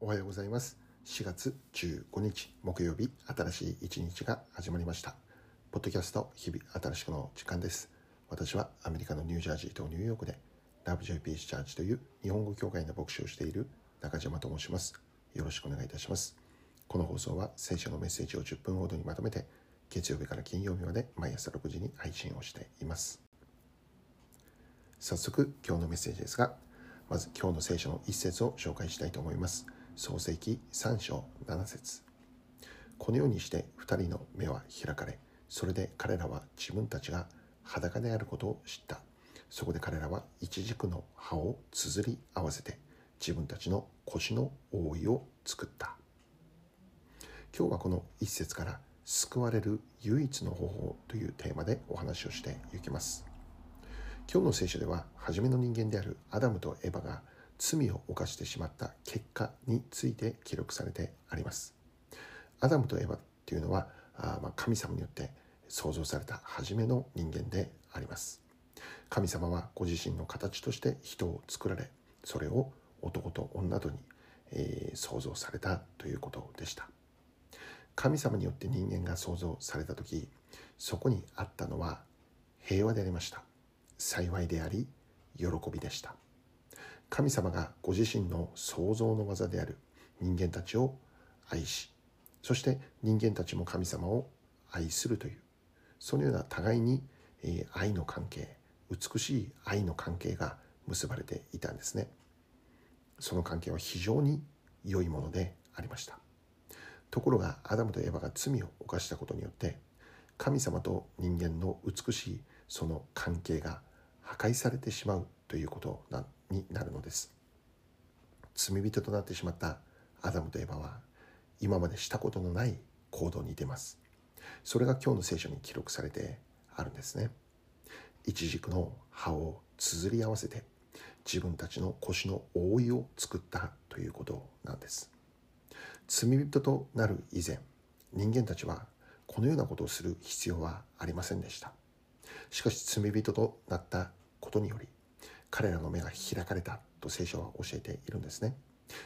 おはようございます。4月15日木曜日新しい一日が始まりました。ポッドキャスト日々新しくの時間です。私はアメリカのニュージャージーとニューヨークでラブジョイピーチャーチという日本語教会の牧師をしている中島と申します。よろしくお願いいたします。この放送は聖書のメッセージを10分ほどにまとめて月曜日から金曜日まで毎朝6時に配信をしています。早速今日のメッセージですがまず今日の聖書の一節を紹介したいと思います。創世記3章7節。このようにして2人の目は開かれそれで彼らは自分たちが裸であることを知った。そこで彼らは一軸の葉を綴り合わせて自分たちの腰の覆いを作った。今日はこの一節から救われる唯一の方法というテーマでお話をしていきます。今日の聖書では初めの人間であるアダムとエバが罪を犯してしまった結果について記録されてあります。アダムとエバっていうのはあま神様によって創造された初めの人間であります。神様はご自身の形として人を作られそれを男と女とに、えー、創造されたということでした。神様によって人間が創造された時そこにあったのは平和でありました。幸いであり喜びでした。神様がご自身の創造の技である人間たちを愛しそして人間たちも神様を愛するというそのような互いに愛の関係美しい愛の関係が結ばれていたんですね。その関係は非常に良いものでありました。ところがアダムとエヴァが罪を犯したことによって神様と人間の美しいその関係が破壊されてしまうということになるのです。罪人となってしまったアダムとエバは今までしたことのない行動に出ます。それが今日の聖書に記録されてあるんですね。一軸の葉を綴り合わせて自分たちの腰の覆いを作ったということなんです。罪人となる以前人間たちはこのようなことをする必要はありませんでした。しかし罪人となったことにより彼らの目が開かれたと聖書は教えているんですね。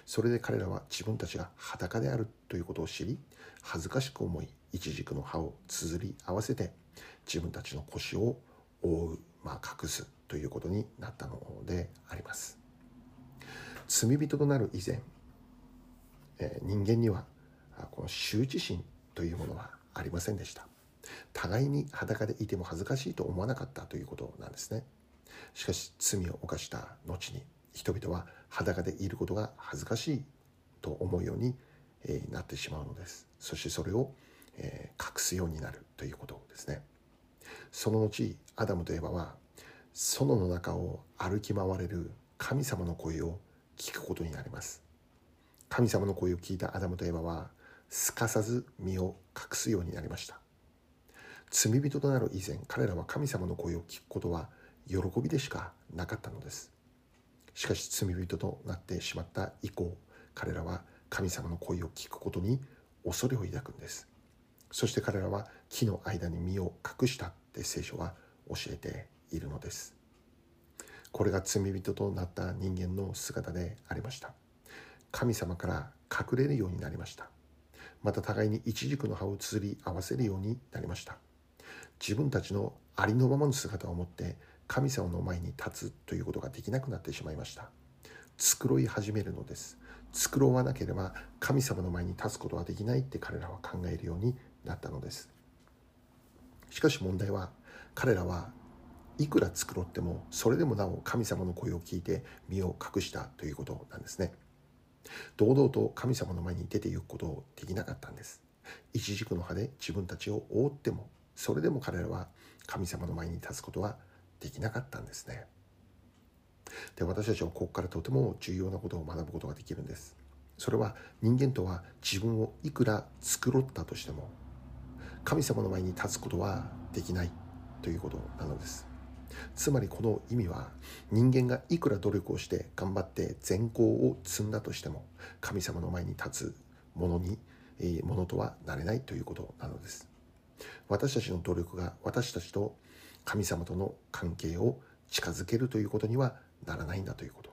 それで彼らは自分たちが裸であるということを知り恥ずかしく思い一軸の歯を綴り合わせて自分たちの腰を覆う、まあ、隠すということになったのであります。罪人となる以前、えー、人間にはこの羞恥心というものはありませんでした。互いに裸でいても恥ずかしいと思わなかったということなんですね。しかし罪を犯した後に人々は裸でいることが恥ずかしいと思うように、なってしまうのです。そしてそれを、隠すようになるということですね。その後アダムとエバは園の中を歩き回れる神様の声を聞くことになります。神様の声を聞いたアダムとエバはすかさず身を隠すようになりました。罪人となる以前彼らは神様の声を聞くことは喜びでしかなかったのです。しかし罪人となってしまった以降彼らは神様の声を聞くことに恐れを抱くんです。そして彼らは木の間に身を隠したって聖書は教えているのです。これが罪人となった人間の姿でありました。神様から隠れるようになりました。また互いに一軸の葉を綴り合わせるようになりました。自分たちのありのままの姿を持って神様の前に立つということができなくなってしまいました。繕い始めるのです。繕わなければ神様の前に立つことはできないって彼らは考えるようになったのです。しかし問題は彼らはいくら繕ってもそれでもなお神様の声を聞いて身を隠したということなんですね。堂々と神様の前に出ていくことをできなかったんです。一軸の葉で自分たちを覆ってもそれでも彼らは神様の前に立つことはできなかったんですね。で私たちはここからとても重要なことを学ぶことができるんです。それは人間とは自分をいくら繕ったとしても神様の前に立つことはできないということなのです。つまりこの意味は人間がいくら努力をして頑張って善行を積んだとしても神様の前に立つものに、え、ものとはなれないということなのです。私たちの努力が私たちと神様との関係を近づけるということにはならないんだということ。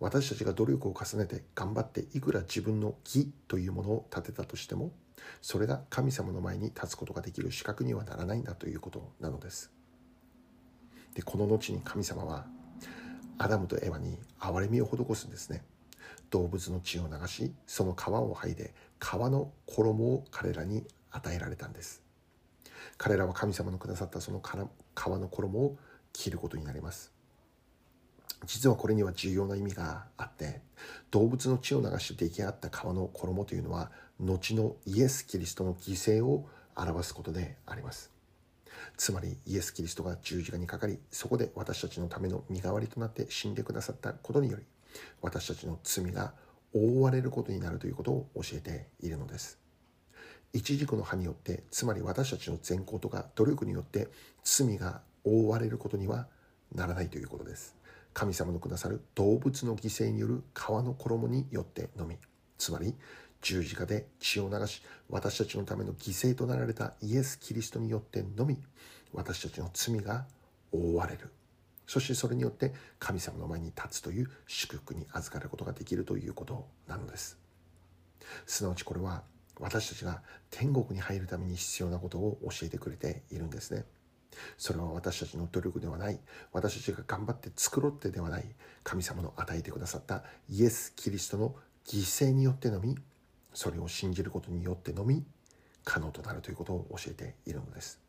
私たちが努力を重ねて頑張っていくら自分の義というものを立てたとしてもそれが神様の前に立つことができる資格にはならないんだということなのです。でこの後に神様はアダムとエヴァに憐れみを施すんですね。動物の血を流しその皮を剥いで皮の衣を彼らに与えられたんです。彼らは神様のくださったその皮の衣を着ることになります。実はこれには重要な意味があって動物の血を流して出来上がった皮の衣というのは後のイエス・キリストの犠牲を表すことであります。つまりイエス・キリストが十字架にかかりそこで私たちのための身代わりとなって死んでくださったことにより私たちの罪が覆われることになるということを教えているのです。一軸の葉によってつまり私たちの善行とか努力によって罪が覆われることにはならないということです。神様のくださる動物の犠牲による皮の衣によってのみ。つまり十字架で血を流し私たちのための犠牲となられたイエス・キリストによってのみ。私たちの罪が覆われる。そしてそれによって神様の前に立つという祝福に預かることができるということなのです。すなわちこれは私たちが天国に入るために必要なことを教えてくれているんですね。それは私たちの努力ではない。私たちが頑張って作ろってではない。神様の与えてくださったイエス・キリストの犠牲によってのみ。それを信じることによってのみ。可能となるということを教えているのです。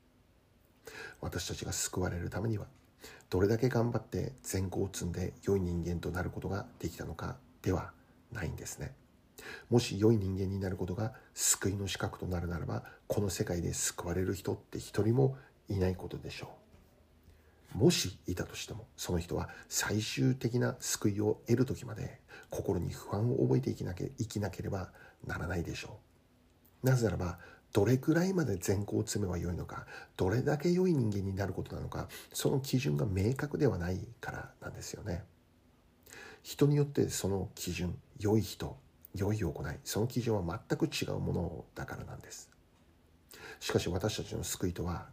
私たちが救われるためにはどれだけ頑張って善行を積んで良い人間となることができたのかではないんですね。もし良い人間になることが救いの資格となるならばこの世界で救われる人って一人もいないことでしょう。もしいたとしてもその人は最終的な救いを得る時まで心に不安を覚えていきなけ生きなければならないでしょう。なぜならばどれくらいまで善行を積めばよいのかどれだけ良い人間になることなのかその基準が明確ではないからなんですよね。人によってその基準良い人良い行いその基準は全く違うものだからなんです。しかし私たちの救いとは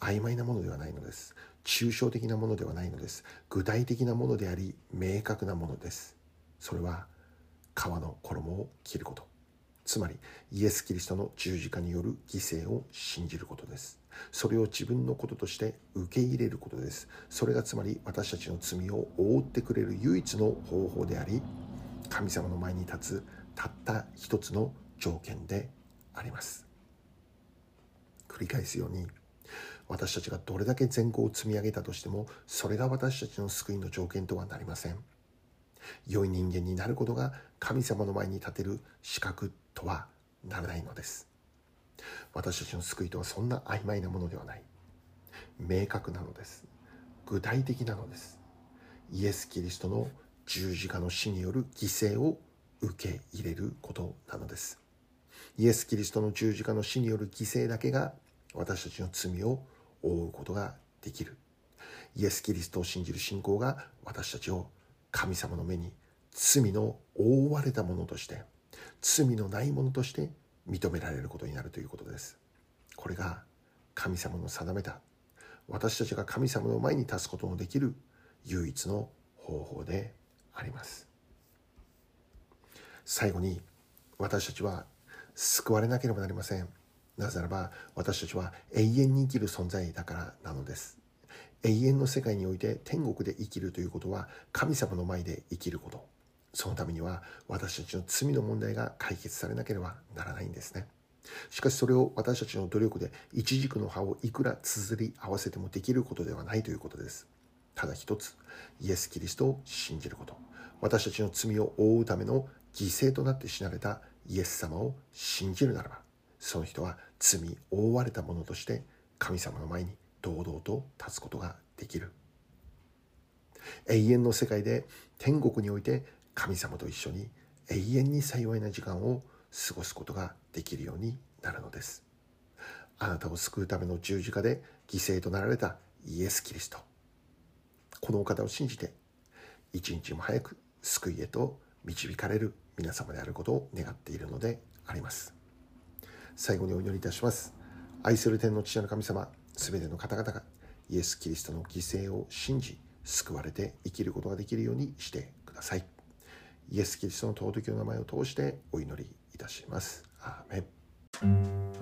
曖昧なものではないのです。抽象的なものではないのです。具体的なものであり明確なものです。それは皮の衣を着ること。つまりイエス・キリストの十字架による犠牲を信じることです。それを自分のこととして受け入れることです。それがつまり私たちの罪を覆ってくれる唯一の方法であり神様の前に立つたった一つの条件であります。繰り返すように私たちがどれだけ善行を積み上げたとしてもそれが私たちの救いの条件とはなりません。良い人間になることが神様の前に立てる資格とはならないのです。私たちの救いとはそんな曖昧なものではない。明確なのです。具体的なのです。イエス・キリストの十字架の死による犠牲を受け入れることなのです。イエス・キリストの十字架の死による犠牲だけが私たちの罪を覆うことができる。イエス・キリストを信じる信仰が私たちを神様の目に罪の覆われたものとして罪のないものとして認められることになるということです。これが神様の定めた私たちが神様の前に立つことのできる唯一の方法であります。最後に私たちは救われなければなりません。なぜならば私たちは永遠に生きる存在だからなのです。永遠の世界において天国で生きるということは神様の前で生きること。そのためには私たちの罪の問題が解決されなければならないんですね。しかしそれを私たちの努力で一軸の葉をいくら綴り合わせてもできることではないということです。ただ一つイエス・キリストを信じること。私たちの罪を覆うための犠牲となって死なれたイエス様を信じるならばその人は罪覆われたものとして神様の前に堂々と立つことができる。永遠の世界で天国において神様と一緒に永遠に幸いな時間を過ごすことができるようになるのです。あなたを救うための十字架で犠牲となられたイエス・キリスト。このお方を信じて一日も早く救いへと導かれる皆様であることを願っているのであります。最後にお祈りいたします。愛する天の父の神様すべての方々がイエス・キリストの犠牲を信じ救われて生きることができるようにしてください。イエス・キリストの尊きの名前を通してお祈りいたします。アーメン。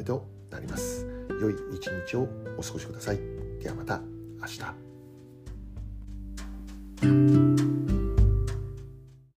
でとなります。良い一日をお過ごしください。ではまた明日。